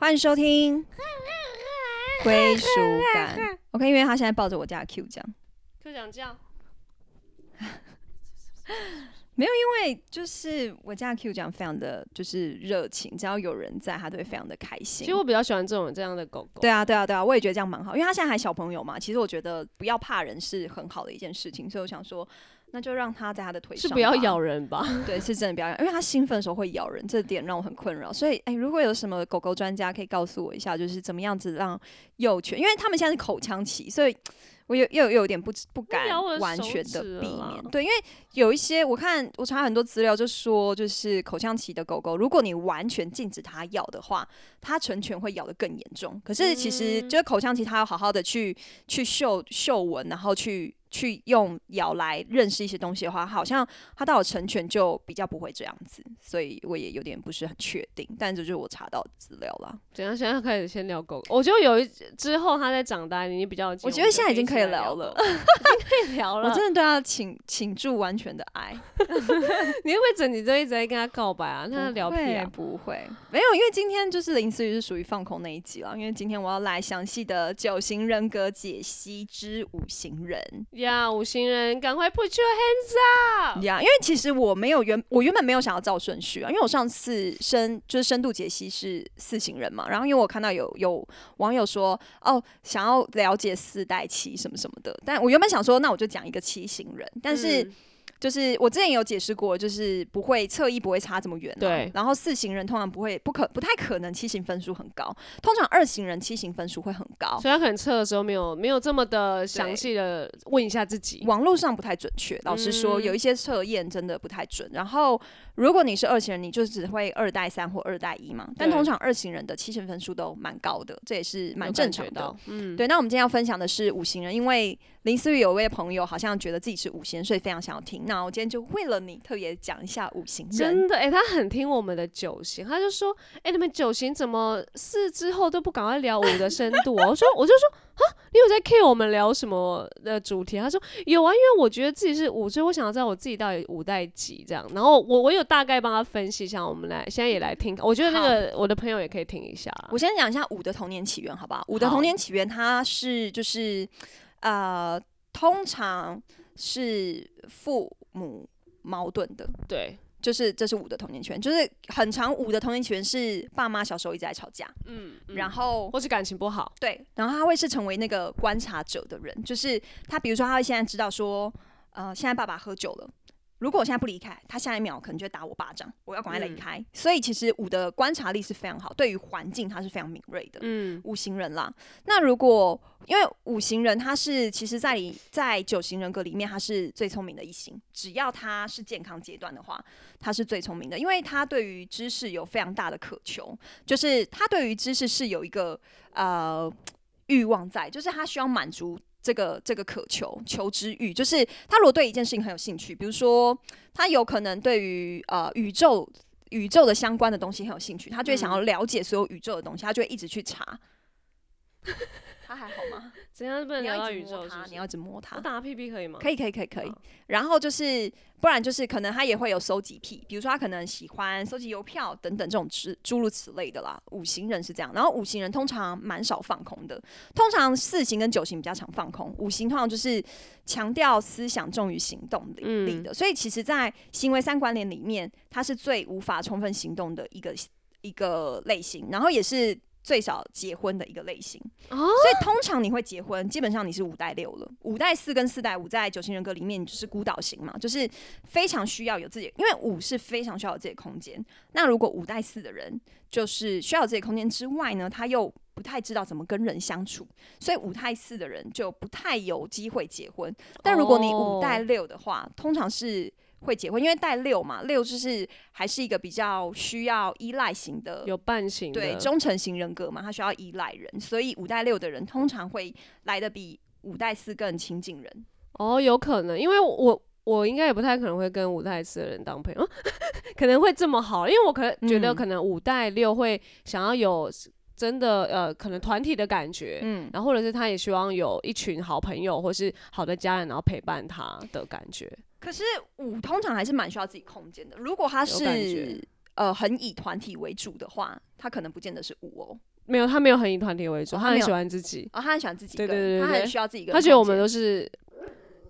欢迎收听 归属感。OK，因为他现在抱着我家的 Q 这样，就讲这样，没有，因为就是我家的 Q 这样非常的就是热情，只要有人在，他都会非常的开心。其实我比较喜欢这种这样的狗狗。对啊，对啊，对啊，我也觉得这样蛮好，因为他现在还小朋友嘛。其实我觉得不要怕人是很好的一件事情，所以我想说，那就让它在他的腿上吧，是不要咬人吧？对，是真的不要咬，因为它兴奋的时候会咬人，这点让我很困扰。所以，哎、如果有什么狗狗专家可以告诉我一下，就是怎么样子让幼犬，因为他们现在是口腔期，所以 我有又又有点不不敢完全的避免。对，因为有一些我看我查很多资料，就说就是口腔期的狗狗，如果你完全禁止它咬的话，它成犬会咬得更严重。可是其实嗯就是口腔期，它要好好的去去嗅嗅闻，然后去。去用咬来认识一些东西的话，好像它到了成犬就比较不会这样子，所以我也有点不是很确定，但这就是我查到的资料啦。怎样？现在开始先聊狗，我觉得有一之后它在长大，你比较，我觉得现在已经可以聊了，已经可以聊了。我真的对它请请注完全的爱。你会不会整集都一直在跟他告白啊？那聊不会屁啊？不会，没有，因为今天就是林思雨是属于放空那一集了，因为今天我要来详细的九型人格解析之五行人呀，五行人，赶快 put your hands up！呀因为其实我没有原我原本没有想要照顺序啊，因为我上次深就是深度解析是四行人嘛，然后因为我看到有有网友说哦想要了解四代七什么什么的，但我原本想说那我就讲一个七行人，但是。嗯就是我之前有解释过，就是不会侧翼不会差这么远、啊，对然后四型人通常不会不可不太可能七型分数很高，通常二型人七型分数会很高，所以他可能测的时候没有没有这么的详细的问一下自己。网络上不太准确。老实说，嗯有一些测验真的不太准。然后如果你是二型人，你就只会二代三或二代一嘛，但通常二型人的七型分数都蛮高的，这也是蛮正常的嗯，对，那我们今天要分享的是五行人，因为林思雨有位朋友好像觉得自己是五行，所以非常想要听。那我今天就为了你特别讲一下五行人。真的，哎、他很听我们的九型，他就说，哎、你们九型怎么四之后都不赶快聊五的深度啊？我说，我就说，啊，你有在 care 我们聊什么的主题？他说有啊，因为我觉得自己是五，所以我想要知道我自己到底五代几这样。然后我我有大概帮他分析一下，我们来现在也来听，我觉得那个我的朋友也可以听一下。我先讲一下五的童年起源，好不好？五的童年起源，它是就是呃，通常是父母矛盾的，对，就是这是五的童年起源，就是很长五的童年起源是爸妈小时候一直在吵架，嗯，嗯然后或是感情不好，对，然后他会是成为那个观察者的人，就是他比如说他会现在知道说，呃，现在爸爸喝酒了。如果我现在不离开，他下一秒可能就会打我巴掌，我要赶快离嗯开。所以其实五的观察力是非常好，对于环境他是非常敏锐的。嗯，五行人啦。那如果因为五行人他是其实在里在九型人格里面他是最聪明的一型，只要他是健康阶段的话，他是最聪明的，因为他对于知识有非常大的渴求，就是他对于知识是有一个呃欲望在，就是他需要满足。这个这个渴求求知欲，就是他如果对一件事情很有兴趣，比如说他有可能对于呃宇宙宇宙的相关的东西很有兴趣，他就会想要了解所有宇宙的东西，他就会一直去查。他还好吗？怎样不能你聊到要一直摸它，宇宙是是你要一直摸它我。打他屁屁可以吗？可以，可以，可以，可以。然后就是，不然就是可能他也会有收集癖，比如说他可能喜欢收集邮票等等这种诸诸如此类的啦。五行人是这样，然后五行人通常蛮少放空的，通常四行跟九行比较常放空，五行通常就是强调思想重于行动力的。所以其实，在行为三关联里面，它是最无法充分行动的一个一个类型，然后也是。最少结婚的一个类型，哦所以通常你会结婚，基本上你是五代六了。五代四跟四代五在九型人格里面就是孤岛型嘛，就是非常需要有自己，因为五是非常需要有自己的空间。那如果五代四的人就是需要有自己的空间之外呢，他又不太知道怎么跟人相处，所以五代四的人就不太有机会结婚。但如果你五代六的话，通常是会结婚，因为带六嘛，六就是还是一个比较需要依赖型的有伴型的，对忠诚型人格嘛，他需要依赖人，所以五代六的人通常会来的比五代四更亲近人。哦，有可能，因为我我应该也不太可能会跟五代四的人当朋友，可能会这么好，因为我可能觉得嗯可能五代六会想要有真的呃，可能团体的感觉，嗯，然后或者是他也希望有一群好朋友或是好的家人，然后陪伴他的感觉。可是五通常还是蛮需要自己空间的。如果他是呃很以团体为主的话，他可能不见得是五哦。没有，他没有很以团体为主，他很喜欢自己。哦，他很喜欢自己对对对对很需要自己他觉得我们都是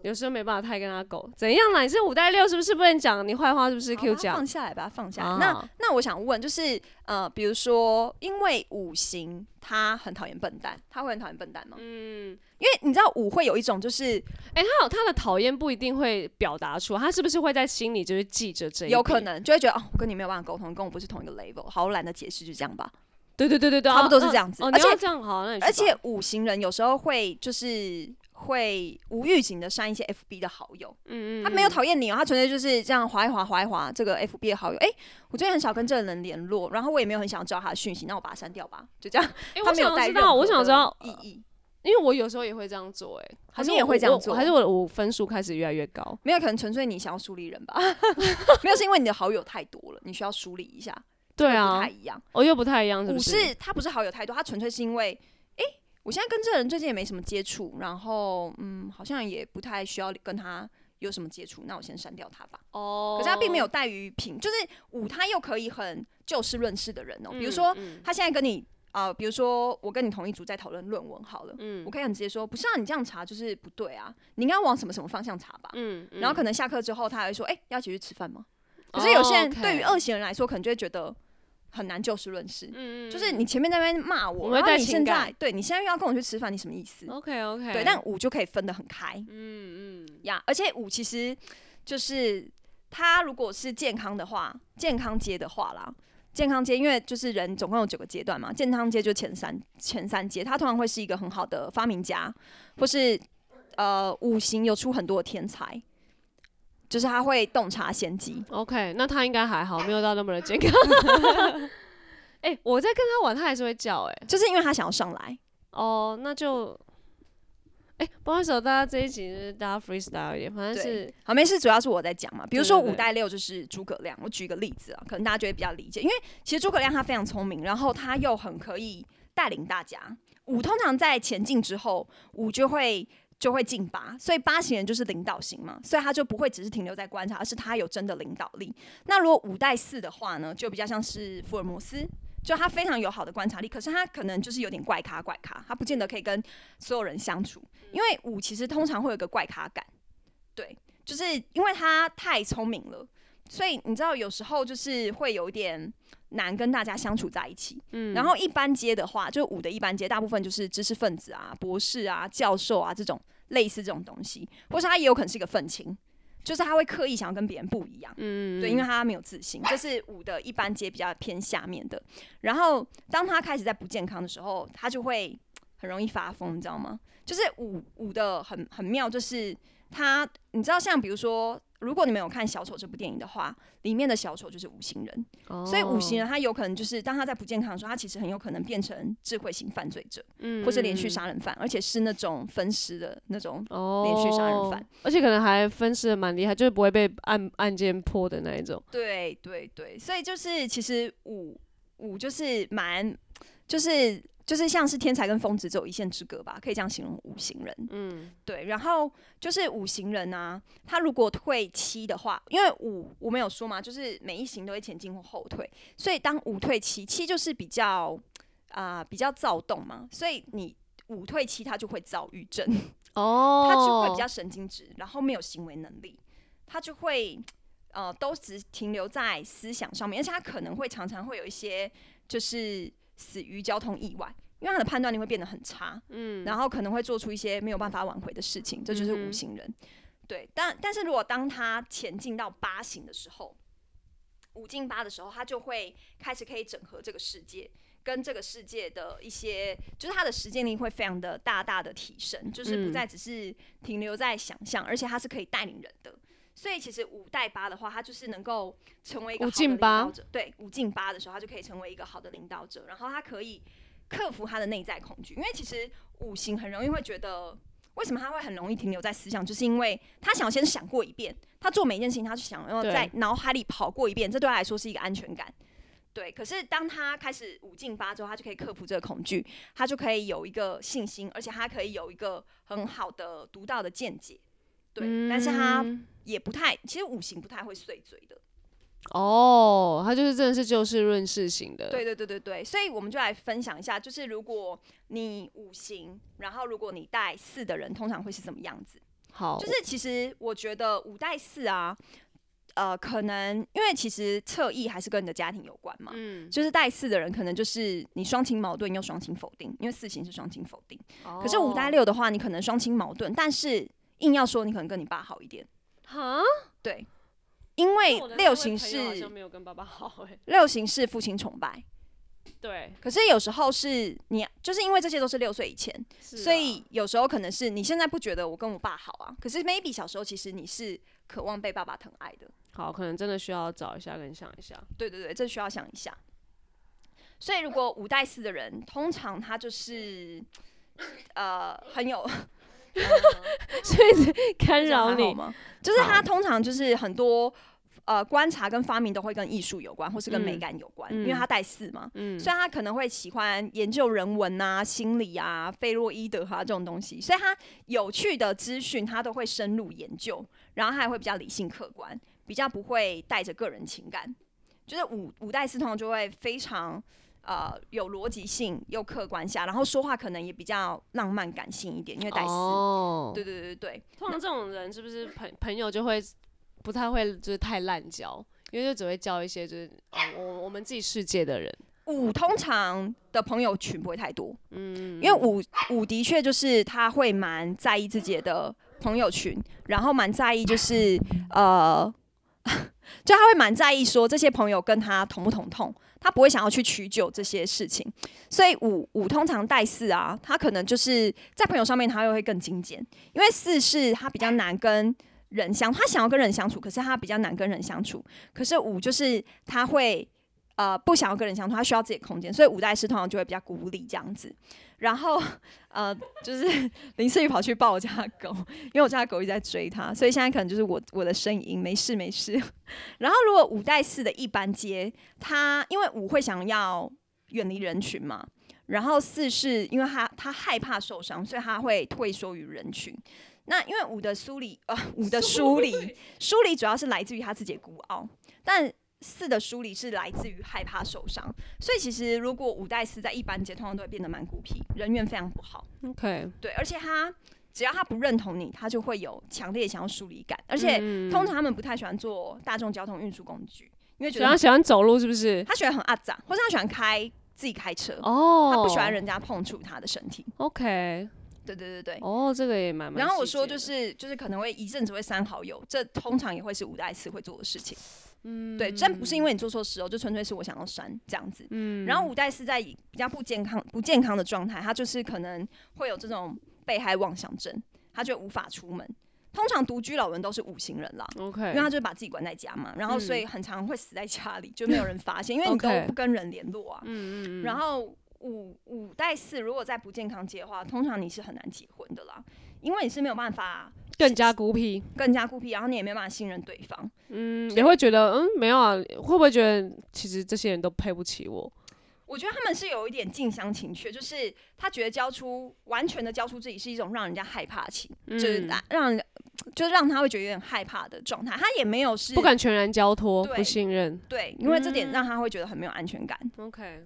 有时候没办法太跟他狗，怎样啦？你是五代六是不是不能讲你坏话？是不是好 Q 把它讲放下来，把它放下来。啊那那我想问，就是呃，比如说，因为五行他很讨厌笨蛋，他会很讨厌笨蛋吗？嗯，因为你知道五会有一种就是哎、他有他的讨厌不一定会表达出，他是不是会在心里就是记着这一有可？能就会觉得哦，我跟你没有办法沟通，跟我不是同一个 level，好我懒得解释，就这样吧。对对对对对，差不多是哦这样子哦，而且这样好，那你而且五行人有时候会就是会无预警的删一些 FB 的好友，嗯嗯，他没有嗯讨厌你哦，他纯粹就是这样划一划划一划这个 FB 的好友。哎、我最近很少跟这个人联络，然后我也没有很想知道他的讯息，那我把他删掉吧，就这样。哎、他没有带任我想知道意义。因为我有时候也会这样做、哎，还是你也会这样做还是我我分数开始越来越高？没有，可能纯粹你想要梳理人吧，没有是因为你的好友太多了，你需要梳理一下。对啊不太，一样。我又不太一样，是不是？是他不是好友太多，他纯粹是因为，哎、我现在跟这个人最近也没什么接触，然后嗯，好像也不太需要跟他有什么接触，那我先删掉他吧。哦可是他并没有带于品，就是五他又可以很就事论事的人哦、嗯，比如说嗯他现在跟你啊、比如说我跟你同一组在讨论论文好了，嗯我可以很直接说，不是啊，你这样查就是不对啊，你应该往什么什么方向查吧。嗯，然后可能能下课之后他还会说，哎、要一起去吃饭吗？可是有些人哦对于二型人来说，可能就会觉得很难就事论事。嗯嗯，就是你前面在那边骂我，然后你现在对你现在又要跟我去吃饭，你什么意思？OK OK，对，但五就可以分得很开嗯嗯呀。而且五其实就是它如果是健康的话，健康阶的话啦，健康阶因为就是人总共有九个阶段嘛，健康阶就前三前三阶，他通常会是一个很好的发明家，或是呃五行有出很多的天才。就是他会洞察先机，OK，那他应该还好，没有到那么的健康。哎、我在跟他玩，他还是会叫哎、就是因为他想要上来，哦，那就，哎、不好意思哦，大家这一集就是大家 freestyle 一点，反正是好，没事，主要是我在讲嘛。比如说五代六就是诸葛亮，我举一个例子啊，可能大家觉得比较理解，因为其实诸葛亮他非常聪明，然后他又很可以带领大家。五通常在前进之后，五就会就会进八，所以八型人就是领导型嘛，所以他就不会只是停留在观察，而是他有真的领导力。那如果五带四的话呢，就比较像是福尔摩斯。就他非常有好的观察力，可是他可能就是有点怪咖怪咖，他不见得可以跟所有人相处，因为五其实通常会有个怪咖感，对，就是因为他太聪明了，所以你知道有时候就是会有点难跟大家相处在一起。嗯，然后一般阶的话，就五的一般阶，大部分就是知识分子啊、博士啊、教授啊这种类似这种东西，或是他也有可能是一个愤青，就是他会刻意想要跟别人不一样。嗯，对，因为他没有自信，这是五的一般阶比较偏下面的。然后当他开始在不健康的时候，他就会很容易发疯，你知道吗？就是五五的很很妙，就是他，你知道像比如说，如果你们有看《小丑》这部电影的话，里面的小丑就是五行人，哦所以五行人他有可能就是当他在不健康的时候，他其实很有可能变成智慧型犯罪者，嗯或是连续杀人犯，而且是那种分尸的那种。哦，连续杀人犯，而且可能还分尸的蛮厉害，就是不会被案案件破的那一种。对对对，所以就是其实五五就是蛮就是就是像是天才跟疯子只有一线之隔吧，可以这样形容五行人。嗯对，然后就是五行人啊，他如果退七的话，因为五我们有说嘛，就是每一行都会前进或后退，所以当五退七，七就是比较啊、比较躁动嘛，所以你五退七，他就会躁郁症。哦，他就会比较神经质，然后没有行为能力，他就会呃都只停留在思想上面，而且他可能会常常会有一些就是死于交通意外，因为他的判断力会变得很差，嗯，然后可能会做出一些没有办法挽回的事情，这就是五行人。对，但但是如果当他前进到八行的时候，五进八的时候，他就会开始可以整合这个世界，跟这个世界的一些，就是他的实践力会非常的大大的提升，就是不嗯再只是停留在想象，而且他是可以带领人的。所以其实五带八的话，他就是能够成为一个五好的领导者。对，五进八的时候，他就可以成为一个好的领导者，然后他可以克服他的内在恐惧，因为其实五行很容易会觉得。为什么他会很容易停留在思想？就是因为他想先想过一遍，他做每一件事情，他就想要在脑海里跑过一遍，这对他来说是一个安全感。对，可是当他开始五进八之后，他就可以克服这个恐惧，他就可以有一个信心，而且他可以有一个很好的独到的见解。对，但是他嗯也不太，其实五行不太会碎嘴的。哦，他就是真的是就事论事型的。对对对对对，所以我们就来分享一下，就是如果你五行，然后如果你带四的人，通常会是什么样子？好，就是其实我觉得五带四啊，呃，可能因为其实侧翼还是跟你的家庭有关嘛。嗯，就是带四的人，可能就是你双亲矛盾又双亲否定，因为四型是双亲否定。可是五带六的话，你可能双亲矛盾，但是硬要说你可能跟你爸好一点，哈，对，因为六型是像没有跟爸爸好哎。六型是父亲崇拜，对，可是有时候是你就是因为这些都是六岁以前，啊所以有时候可能是你现在不觉得我跟我爸好啊，可是 maybe 小时候其实你是渴望被爸爸疼爱的。好，可能真的需要找一下跟想一下。对对对，这需要想一下。所以如果五代四的人，通常他就是呃很有 所以干扰你。吗？就是他通常就是很多呃观察跟发明都会跟艺术有关，或是跟美嗯感有关，嗯因为他带四嘛。嗯，所以他可能会喜欢研究人文啊、心理啊、费洛伊德啊这种东西，所以他有趣的资讯他都会深入研究，然后他还会比较理性客观，比较不会带着个人情感。就是五五代四通常就会非常呃有逻辑性又客观下，然后说话可能也比较浪漫感性一点，因为戴斯。哦，对对对对通常这种人是不是朋朋友就会不太会就是太滥交，因为就只会交一些就是、哦、我我们自己世界的人。五通常的朋友群不会太多，嗯，因为五五的确就是他会蛮在意自己的朋友群，然后蛮在意就是呃，就他会蛮在意说这些朋友跟他同不同痛，他不会想要去取酒这些事情，所以五五通常带四啊，他可能就是在朋友上面他又会更精简，因为四是他比较难跟。人相，他想要跟人相处，可是他比较难跟人相处。可是五就是他会呃不想要跟人相处，他需要自己空间，所以五代四通常就会比较孤立这样子。然后 呃，就是 林思雨跑去抱我家狗，因为我家狗一直在追他，所以现在可能就是我我的声音，没事没事。然后如果五代四的一般阶，他因为五会想要远离人群嘛，然后四是因为他他害怕受伤，所以他会退缩于人群。那因为五的梳理，呃，五的梳理，梳理主要是来自于他自己的孤傲，但四的梳理是来自于害怕受伤。所以其实如果五代四在一般阶，通常都会变得蛮孤僻，人缘非常不好。OK，对，而且他只要他不认同你，他就会有强烈想要疏离感，而且嗯通常他们不太喜欢坐大众交通运输工具，因为觉得喜欢喜欢走路是不是？他喜欢很阿杂，或者他喜欢开自己开车，哦，他不喜欢人家碰触他的身体。OK，对对对对。哦，这个也蛮蛮然后我说就是就是可能会一阵子会删好友，这通常也会是五代四会做的事情。嗯，对，真不是因为你做错事哦，就纯粹是我想要删这样子。嗯，然后五代四在比较不健康不健康的状态，他就是可能会有这种被害妄想症，他就无法出门。通常独居老人都是五行人啦，OK，因为他就是把自己关在家嘛，然后所以很常会死在家里，就没有人发现，因为你都 不跟人联络啊。嗯嗯嗯，然后五五代四如果在不健康界的话，通常你是很难结婚的啦，因为你是没有办法更加孤僻，更加孤僻，然后你也没有办法信任对方。嗯，也会觉得嗯没有啊，会不会觉得其实这些人都配不起我？我觉得他们是有一点近乡情怯，就是他觉得交出完全的交出自己是一种让人家害怕的情，就是嗯让就是让他会觉得有点害怕的状态。他也没有是不敢全然交托，不信任。对，因为这点嗯让他会觉得很没有安全感。OK，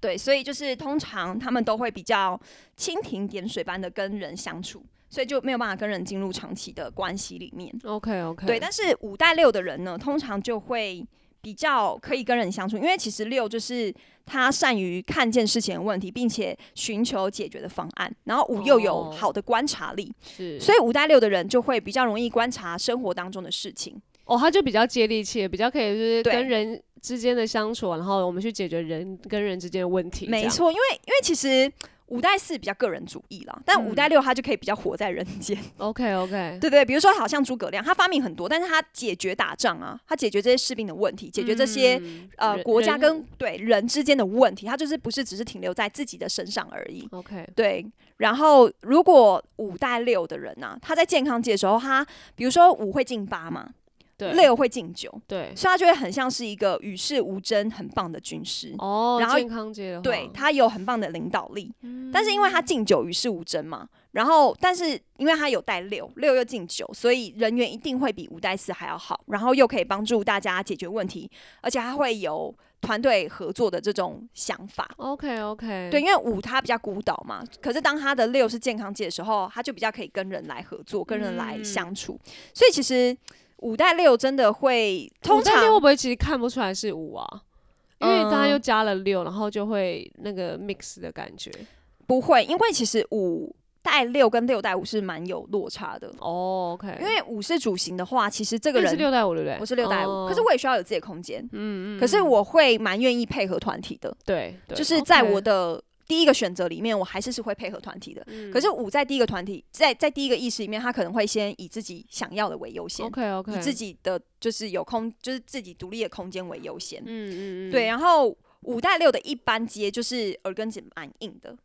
对，所以就是通常他们都会比较蜻蜓点水般的跟人相处，所以就没有办法跟人进入长期的关系里面。OK OK，对，但是五代六的人呢，通常就会比较可以跟人相处，因为其实六就是他善于看见事情的问题，并且寻求解决的方案，然后五又有哦好的观察力，是，所以五代六的人就会比较容易观察生活当中的事情。哦，他就比较接地气，比较可以就是跟人之间的相处，然后我们去解决人跟人之间的问题。没错，因为因为其实五代四比较个人主义啦，但五代六他就可以比较活在人间。OK OK，对对，比如说好像诸葛亮，他发明很多，但是他解决打仗啊，他解决这些士兵的问题，解决这些、嗯呃国家跟对人之间的问题，他就是不是只是停留在自己的身上而已。OK，对，然后如果五代六的人啊，他在健康界的时候，他比如说五会进八嘛，对，六会敬酒，对，所以他就会很像是一个与世无争、很棒的军师。哦，然后健康界的话，对他有很棒的领导力，但是因为他敬酒与世无争嘛，然后，但是因为他有带六，六又敬酒，所以人缘一定会比五带四还要好，然后又可以帮助大家解决问题，而且他会有团队合作的这种想法。OK OK，对，因为五他比较孤岛嘛，可是当他的六是健康界的时候，他就比较可以跟人来合作，跟人来嗯相处。所以其实五带六真的会通常会不会其实看不出来是五啊？因为它嗯又加了六，然后就会那个 mix 的感觉。不会，因为其实五带六跟六带五是蛮有落差的。哦，OK，因为五是主型的话，其实这个人这是六代五对不对？我是六带五，哦可是我也需要有自己的空间。嗯嗯，可是嗯我会蛮愿意配合团体的，对，对就是在我的第一个选择里面，我还是是会配合团体的。嗯可是五在第一个团体，在在第一个意识里面，他可能会先以自己想要的为优先，OK OK，以自己的就是有空，就是自己独立的空间为优先。嗯嗯嗯，对，然后五带六的一般接就是耳根子蛮硬的，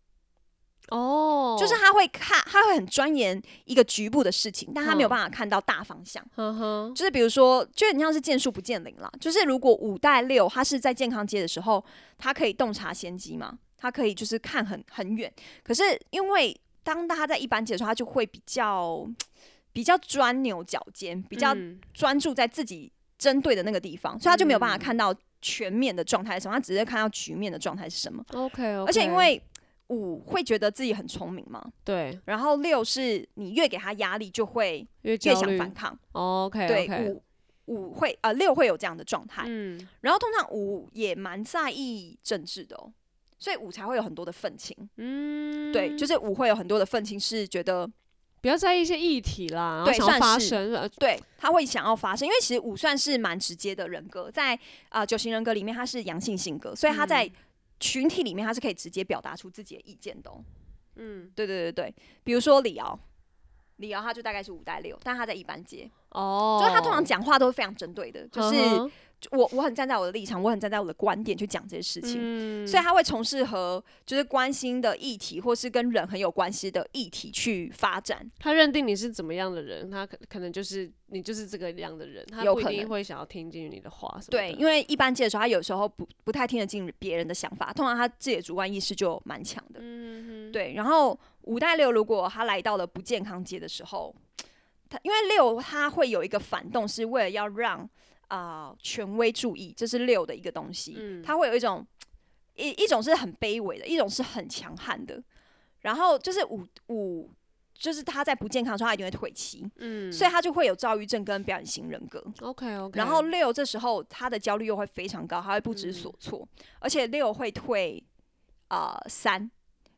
哦，就是他会看，他会很钻研一个局部的事情，但他没有嗯办法看到大方向。呵呵，就是比如说，就很像是见树不见林啦。就是如果五带六，他是在健康街的时候，他可以洞察先机嘛，它可以就是看很很远。可是因为当他在一般街的时候，他就会比较比较钻牛角尖，比较嗯。专注在自己针对的那个地方，所以他就没有办法嗯。看到全面的状态是什么，他只是看到局面的状态是什么。OK OK，而且因为五会觉得自己很聪明嘛，对。然后六是你越给他压力，就会越想反抗。OK 对五五会呃六会有这样的状态，嗯。然后通常五也蛮在意政治的哦，所以五才会有很多的愤青。嗯，对，就是五会有很多的愤青是觉得不要在意一些议题啦，对想要发生，呃对他会想要发生，因为其实五算是蛮直接的人格，在啊、呃九型人格里面他是阳性性格，所以他嗯在群体里面他是可以直接表达出自己的意见的、哦。嗯对对对对，比如说李敖。李敖他就大概是五代六，但他在一般阶，哦，就是他通常讲话都是非常针对的，就是我我很站在我的立场，我很站在我的观点去讲这些事情，嗯所以他会从事和就是关心的议题，或是跟人很有关系的议题去发展。他认定你是怎么样的人，他可可能就是你就是这个样的人，他不一有可能定会想要听进你的话什么对，因为一般界的时候，他有时候不不太听得进别人的想法，通常他自己的主观意识就蛮强的。嗯对，然后五代六如果他来到了不健康阶的时候，他因为六他会有一个反动，是为了要让啊、呃权威注意，这是六的一个东西。嗯。他会有一种一一种是很卑微的，一种是很强悍的。然后就是五五，就是他在不健康的时候，他一定会退期，嗯，所以他就会有躁郁症跟表演型人格。OK OK，然后六这时候他的焦虑又会非常高，他会不知嗯。所措，而且六会退啊三，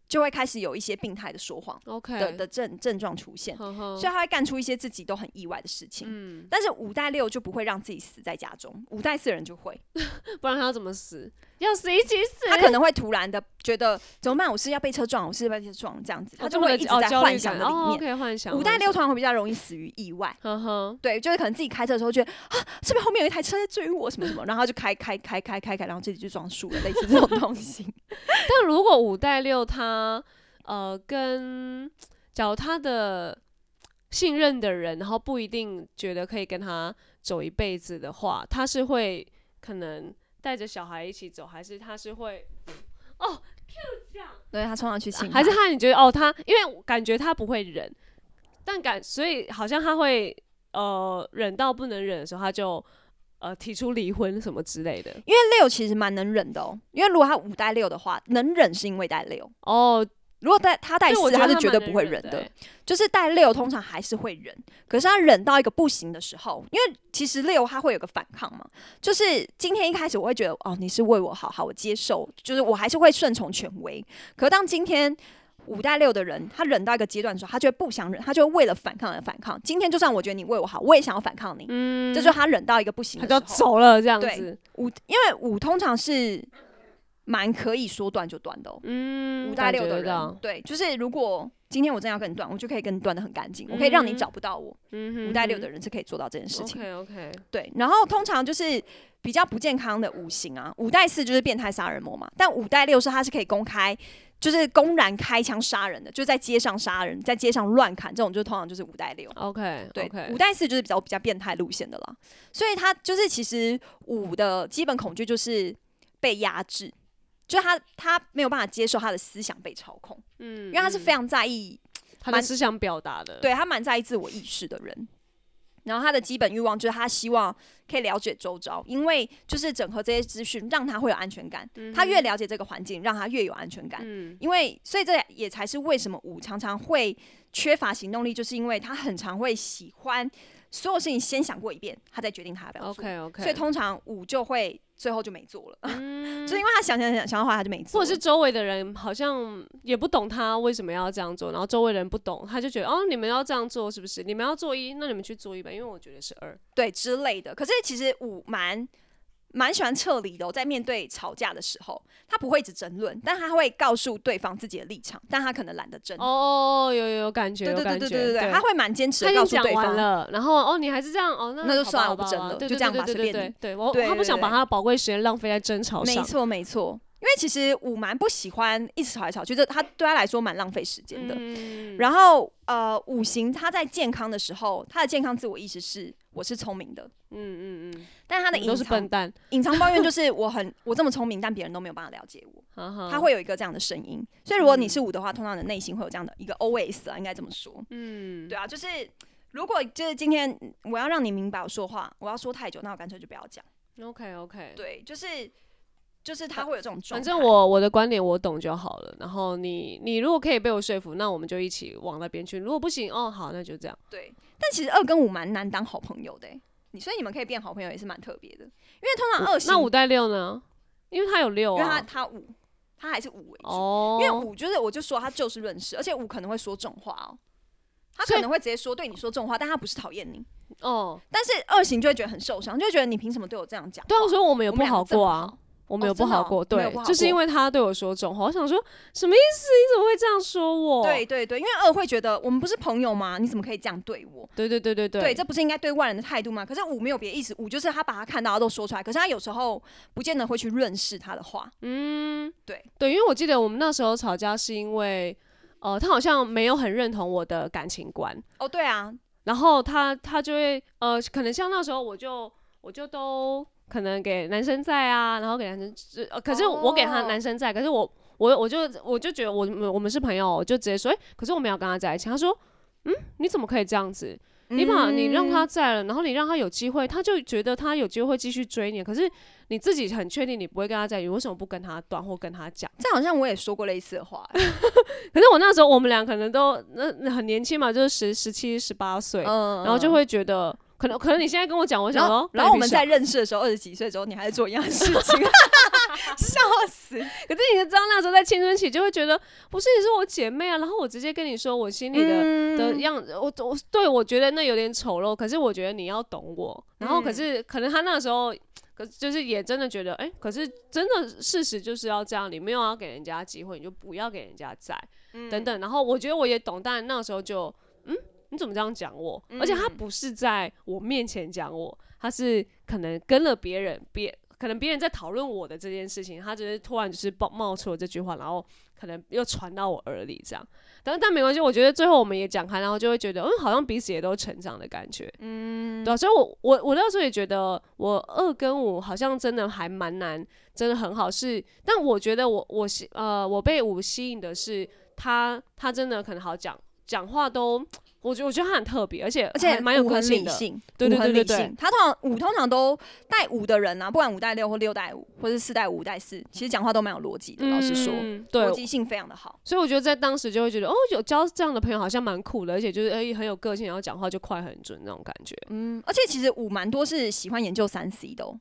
就会开始有一些病态的说谎 OK 的的症症状出现，呵呵。所以他会干出一些自己都很意外的事情。嗯，但是五代六就不会让自己死在家中，五代四人就会，不然他要怎么死？要死一起死，他可能会突然的觉得怎么办？我是要被车撞，我是要被车撞这样子，他就会一直哦在幻想的里面。可以幻想五代六幻想通常会比较容易死于意外，呵呵，对，就是可能自己开车的时候觉得啊，是不是后面有一台车在追我什么什么，然后他就开开开开开开，然后自己就撞树了，类似这种东西。但如果五代六他呃跟找他的信任的人，然后不一定觉得可以跟他走一辈子的话，他是会可能带着小孩一起走，还是他是会哦这样，对他冲上去亲，还是他你觉得哦他，因为感觉他不会忍，但感所以好像他会呃忍到不能忍的时候，他就呃提出离婚什么之类的因为六其实蛮能忍的哦，因为如果他五带六的话，能忍是因为带六。哦。如果带他带四，他是绝对不会忍的。就是带六通常还是会忍，可是他忍到一个不行的时候，因为其实六他会有个反抗嘛，就是今天一开始我会觉得哦你是为我好，好我接受，就是我还是会顺从权威。可当今天五带六的人他忍到一个阶段的时候，他就会不想忍，他就会为了反抗而反抗。今天就算我觉得你为我好，我也想要反抗你，嗯，这就是他忍到一个不行他就要的时候。走了这样子。五，因为五通常是蛮可以说断就断的哦。嗯，五带六的人，对，就是如果今天我真要跟你断，我就可以跟你断的很干净，我可以让你嗯找不到我。嗯哼五带六的人是可以做到这件事情。OK OK，对，然后通常就是比较不健康的五行啊，五代四就是变态杀人魔嘛，但五代六是他是可以公开。就是公然开枪杀人的，就在街上杀人，在街上乱砍，这种就通常就是五代六。OK，对 OK，五代四就是比较比较变态路线的啦，所以他就是其实五的基本恐惧就是被压制，就是他他没有办法接受他的思想被操控，嗯，因为他是非常常在意蛮他的思想表达的，对他蛮在意自我意识的人。然后他的基本欲望就是他希望可以了解周遭，因为就是整合这些资讯，让他会有安全感。他越了解这个环境，让他越有安全感。嗯因为所以这也才是为什么五常常会缺乏行动力，就是因为他很常会喜欢所有事情先想过一遍，他再决定他要不要做。，OK OK，所以通常五就会最后就没做了，嗯就是因为他想想想想的话，他就没做。或者是周围的人好像也不懂他为什么要这样做，然后周围人不懂，他就觉得哦，你们要这样做是不是？你们要做一，那你们去做一吧，因为我觉得是二。对之类的。可是其实五蛮蛮喜欢撤离的、哦，在面对吵架的时候，他不会一直争论，但他会告诉对方自己的立场，但他可能懒得争。哦，有有有感觉，对对对对对对对，他会蛮坚持的告诉对方。了，然后哦，你还是这样哦，那那就算了我不争了就这样吧对对对随便你对，我他不想把他的宝贵时间浪费在争吵上。没错没错，因为其实我蛮不喜欢一直吵来吵去，这他对他来说蛮浪费时间的。嗯，然后呃，五行他在健康的时候，他的健康自我意识是我是聪明的，嗯嗯嗯，但他的隐你都是笨藏蛋，隐藏抱怨就是我很我这么聪明，但别人都没有办法了解我。他他会有一个这样的声音，所以如果你是五的话，通常你的内心会有这样的一个 OS 啊，应该这么说。嗯，对啊，就是如果就是今天我要让你明白我说话，我要说太久，那我干脆就不要讲。，OK OK，对，就是就是他会有这种状反。正我我的观点我懂就好了。然后你你如果可以被我说服，那我们就一起往那边去。如果不行，哦好，那就这样。对，但其实二跟五蛮难当好朋友的欸、你所以你们可以变好朋友也是蛮特别的，因为通常二型那五带六呢？因为他有六因为他啊。他五他还是五为主，哦，因为五就是我就说他就事论事，而且五可能会说重话哦。他可能会直接说对你说重话，但他不是讨厌你。哦，但是二型就会觉得很受伤，就会觉得你凭什么对我这样讲？对啊，所以我们有不好过啊。我没有不好过，对就是因为他对我说这种话，我想说什么意思？你怎么会这样说我？对对对，因为二会觉得我们不是朋友吗？你怎么可以这样对我？对对对对对对，这不是应该对外人的态度吗？可是五没有别的意思，五就是他把他看到的都说出来，可是他有时候不见得会去认识他的话。嗯，对对，因为我记得我们那时候吵架是因为，呃，他好像没有很认同我的感情观，哦，对啊，然后他他就会呃，可能像那时候我就我就都可能给男生在啊，然后给男生，呃，可是我给他哦男生在，可是我我我就我就觉得我们我们是朋友，我就直接说，哎、可是我没有跟他在一起。他说，嗯，你怎么可以这样子？你把你让他嗯在了，然后你让他有机会，他就觉得他有机会会继续追你。可是你自己很确定你不会跟他在一起，你为什么不跟他断或跟他讲？这好像我也说过类似的话、欸，可是我那时候我们俩可能都那那很年轻嘛，就是十十七十八岁，嗯然后就会觉得可能可能你现在跟我讲，我想说然后，我们在，认识的时候，二十几岁的时候，你还在做一样的事情，笑死！可是你知道那时候在青春期就会觉得，不是你是我姐妹啊，然后我直接跟你说我心里的。的嗯样子，我我对我觉得那有点丑陋，可是我觉得你要懂我。然后可嗯是、可能他那时候，可就是也真的觉得，哎、可是真的事实就是要这样，你没有要给人家机会，你就不要给人家在、嗯等等。然后我觉得我也懂，但那时候就，嗯，你怎么这样讲我？而且他嗯不是在我面前讲我，他是可能跟了别人，别可能别人在讨论我的这件事情，他只是突然就是冒冒出了这句话，然后可能又传到我耳里这样。但但没关系，我觉得最后我们也讲开，然后就会觉得，嗯，好像彼此也都成长的感觉，嗯，对啊，所以我我我那时候也觉得，我二跟五好像真的还蛮难，真的很好。是，但我觉得我我吸呃我被五吸引的是他他真的很好讲，讲话都，我觉得我觉得他很特别，而且而且还蛮有个性的。理性，对五对对对。他通常五通常都带五的人啊，不管五带六或六带五，或是四带五、五带四，其实讲话都蛮有逻辑的。老实说，嗯对逻，辑性非常的好。所以我觉得在当时就会觉得，哦，有交这样的朋友好像蛮酷的，而且就是哎、很有个性，然后讲话就快很准那种感觉。嗯，而且其实五蛮多是喜欢研究三 C 的、哦，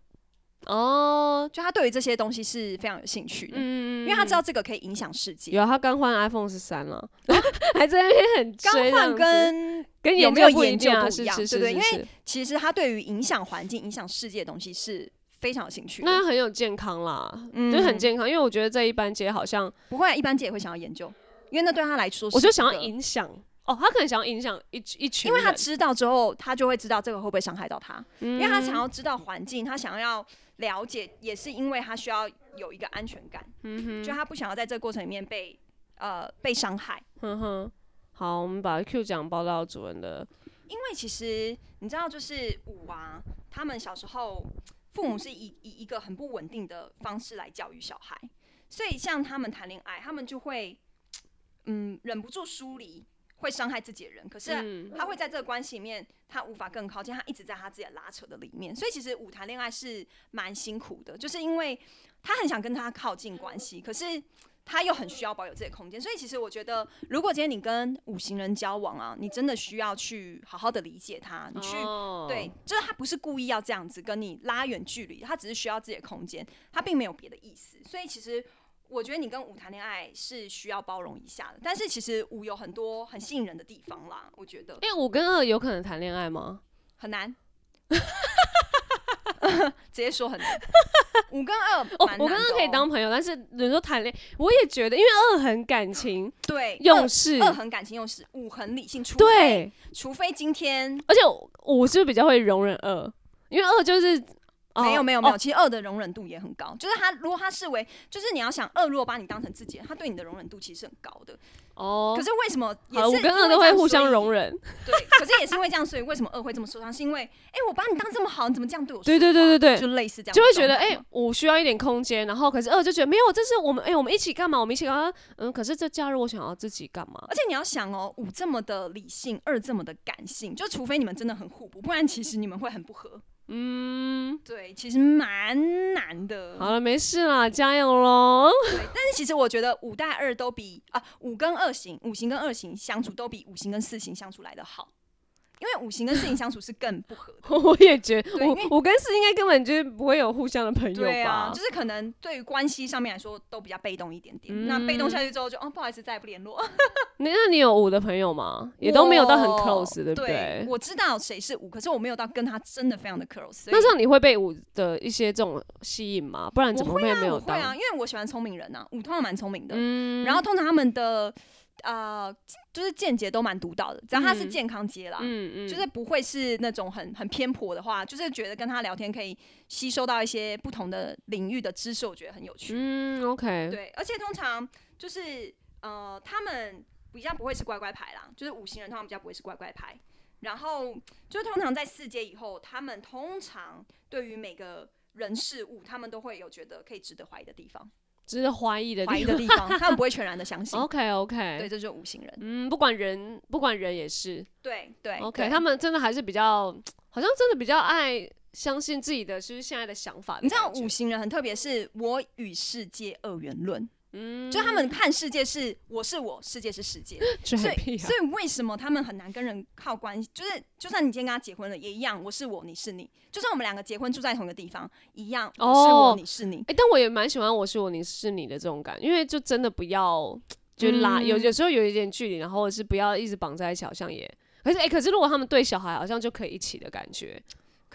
哦，就他对于这些东西是非常有兴趣的，嗯，因为他知道这个可以影响世界。有他刚换 iPhone 十三了，还在那边很刚换跟跟有没有研究不一样是是是对对？因是是。其实他对于影响环境、影响世界的东西是非常有兴趣的。那很有健康啦，嗯。就是很健康。因为我觉得在一般街好像，不会啊，一般界也会想要研究，因为那对他来说是，我就想要影响哦，他可能想要影响一一群，因为他知道之后，他就会知道这个会不会伤害到他，因因为他想要知道环境，他想要了解，也是因为他需要有一个安全感，嗯哼，就他不想要在这个过程里面被呃被伤害。哼哼。好，我们把 Q 奖报到主人的，因为其实你知道，就是五啊，他们小时候父母是以以一个很不稳定的方式来教育小孩，所以像他们谈恋爱，他们就会嗯忍不住疏离，会伤害自己的人，可是嗯他会在这个关系里面，他无法更靠近，他一直在他自己的拉扯的里面，所以其实五谈恋爱是蛮辛苦的，就是因为他很想跟他靠近关系，可是他又很需要保有自己的空间，所以其实我觉得，如果今天你跟五行人交往啊，你真的需要去好好的理解他，你去。哦对，就是他不是故意要这样子跟你拉远距离，他只是需要自己的空间，他并没有别的意思。所以其实我觉得你跟五谈恋爱是需要包容一下的，但是其实五有很多很吸引人的地方啦，我觉得哎、五跟二有可能谈恋爱吗？很难。直接说很难，五跟二哦蛮，我刚刚可以当朋友，但是你说谈恋爱，我也觉得，因为二很感情对二用事，二很感情用事，五很理性，除非对，除非今天而且五是不是比较会容忍二，因为二就是、哦没有没有没有，哦其实二的容忍度也很高，就是他如果他视为，就是你要想二如果把你当成自己，他对你的容忍度其实是很高的。哦，可是为什么也好，是五跟二都会互相容忍？对，可是也是因为这样，所以为什么二会这么受伤？是因为哎、我把你当这么好，你怎么这样对我对？对对对对就类似这样，就会觉得哎、我需要一点空间，然后可是二就觉得没有，这是我们哎、我们一起干嘛？我们一起干嘛？嗯，可是这假日我想要自己干嘛？而且你要想哦，五这么的理性，二这么的感性，就除非你们真的很互补，不然其实你们会很不合。嗯，对，其实蛮难的。好了，没事啦，加油喽！对，但是其实我觉得五带二都比啊五跟二型、五行跟二型相处都比五行跟四型相处来的好，因为五行跟四行相处是更不合的。我也觉得，我我跟四应该根本就是不会有互相的朋友吧对啊，？就是可能对于关系上面来说都比较被动一点点。那被动下去之后就哦不好意思再也不联络，那 那你有五的朋友吗？也都没有到很 close，对不对对？我知道谁是五，可是我没有到跟他真的非常的 close。那这样你会被五的一些这种吸引吗？不然怎么我会啊，没有到？我会啊，因为我喜欢聪明人呐、五通常蛮聪明的，嗯然后通常他们的呃就是见解都蛮独到的，只要他是嗯健康街啦。嗯嗯，就是不会是那种很很偏颇的话，就是觉得跟他聊天可以吸收到一些不同的领域的知识，我觉得很有趣。嗯，OK，对，而且通常就是呃，他们比较不会是乖乖牌啦，就是五行人通常比较不会是乖乖牌。然后就通常在四阶以后，他们通常对于每个人事物，他们都会有觉得可以值得怀疑的地方，只是怀疑的怀疑地的地方，他们不会全然的相信。OK OK，对，这就是五行人。嗯，不管人不管人也是。对对 OK，对。他们真的还是比较，好像真的比较爱相信自己的，就是现在的想法的你知道五行人很特别，是我与世界二元论，嗯，就他们看世界是我是我，世界是世界。所以，所以为什么他们很难跟人靠关系？就是就算你今天跟他结婚了，也一样，我是我，你是你。就算我们两个结婚住在同一个地方，一样，我是我，哦你是你。哎、但我也蛮喜欢我是我你是你的这种感，因为就真的不要就拉、有嗯有时候有一点距离，然后是不要一直绑在一起，好像也。可是哎、可是如果他们对小孩好像就可以一起的感觉，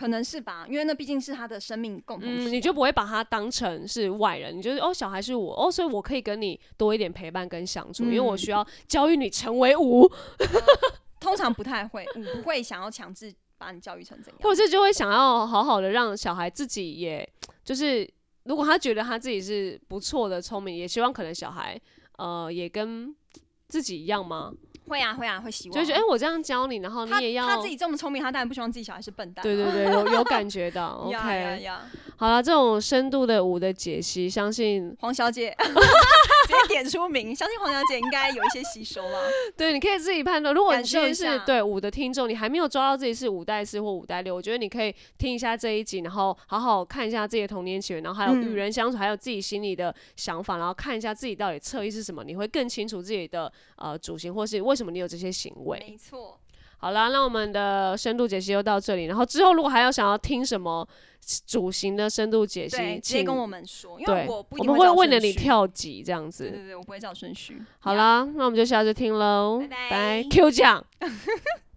可能是吧，因为那毕竟是他的生命共同体啊、嗯，你就不会把他当成是外人，你就是哦，小孩是我哦，所以我可以跟你多一点陪伴跟相处，因为我嗯需要教育你成为五，通常不太会，我不会想要强制把你教育成怎样。或者是就会想要好好的让小孩自己也，就是如果他觉得他自己是不错的、聪明，也希望可能小孩呃也跟自己一样吗？会啊会啊会希望，就觉得哎、诶我这样教你，然后你他也要他自己这么聪明，他当然不希望自己小孩是笨蛋啊、对对对，有有感觉到。OK！好了，这种深度的五的解析，相信黄小姐 直接点出名，相信黄小姐应该有一些吸收啦。对，你可以自己判断。如果你感今天是对五的听众，你还没有抓到自己是五代四或五代六，我觉得你可以听一下这一集，然后好好看一下自己的童年起源，然后还有与嗯人相处，还有自己心里的想法，然后看一下自己到底侧翼是什么，你会更清楚自己的呃主型，或是为什么你有这些行为。没错，好啦，那我们的深度解析就到这里，然后之后如果还要想要听什么主型的深度解析对，，直接请跟我们说，因为我不我们会为了。你跳级这样子。对对对，我不会照顺序。好啦，那我们就下次听喽，拜拜拜 Q 奖。